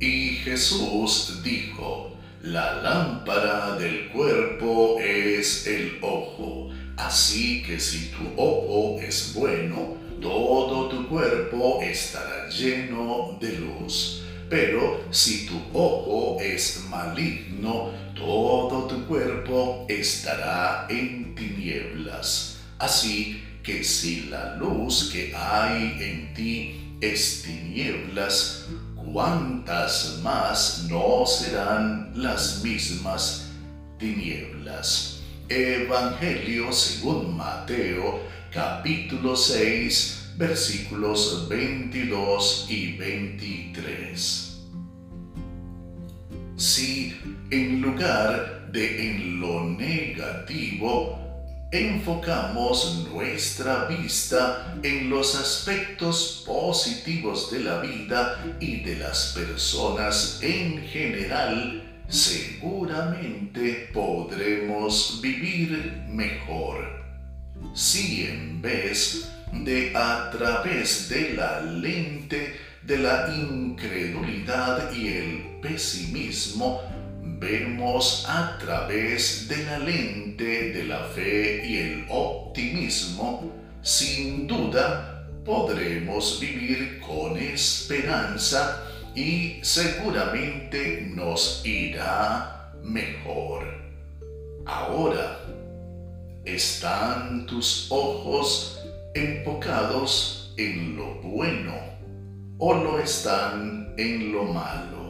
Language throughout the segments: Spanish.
Jesús dijo, la lámpara del cuerpo es el ojo, así que si tu ojo es bueno, todo tu cuerpo estará lleno de luz. Pero si tu ojo es maligno, todo tu cuerpo estará en tinieblas. Así que si la luz que hay en ti es tinieblas, ¿cuántas más no serán las mismas tinieblas? Evangelio según Mateo, capítulo 6, versículos 22 y 23. Si en lugar de en lo negativo, enfocamos nuestra vista en los aspectos positivos de la vida y de las personas en general, seguramente podremos vivir mejor. Si en vez de a través de la lente de la incredulidad y el pesimismo, vemos a través de la lente de la fe y el optimismo, sin duda podremos vivir con esperanza y seguramente nos irá mejor. Ahora, ¿están tus ojos enfocados en lo bueno o lo están en lo malo?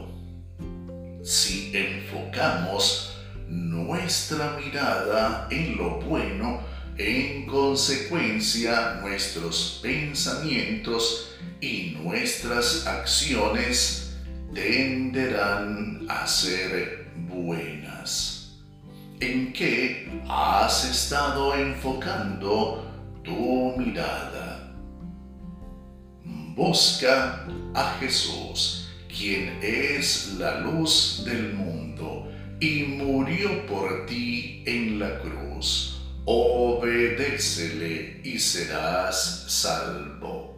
Si enfocamos nuestra mirada en lo bueno, en consecuencia nuestros pensamientos y nuestras acciones tenderán a ser buenas. ¿En qué has estado enfocando tu mirada? Busca a Jesús quien es la luz del mundo y murió por ti en la cruz. Obedécele y serás salvo.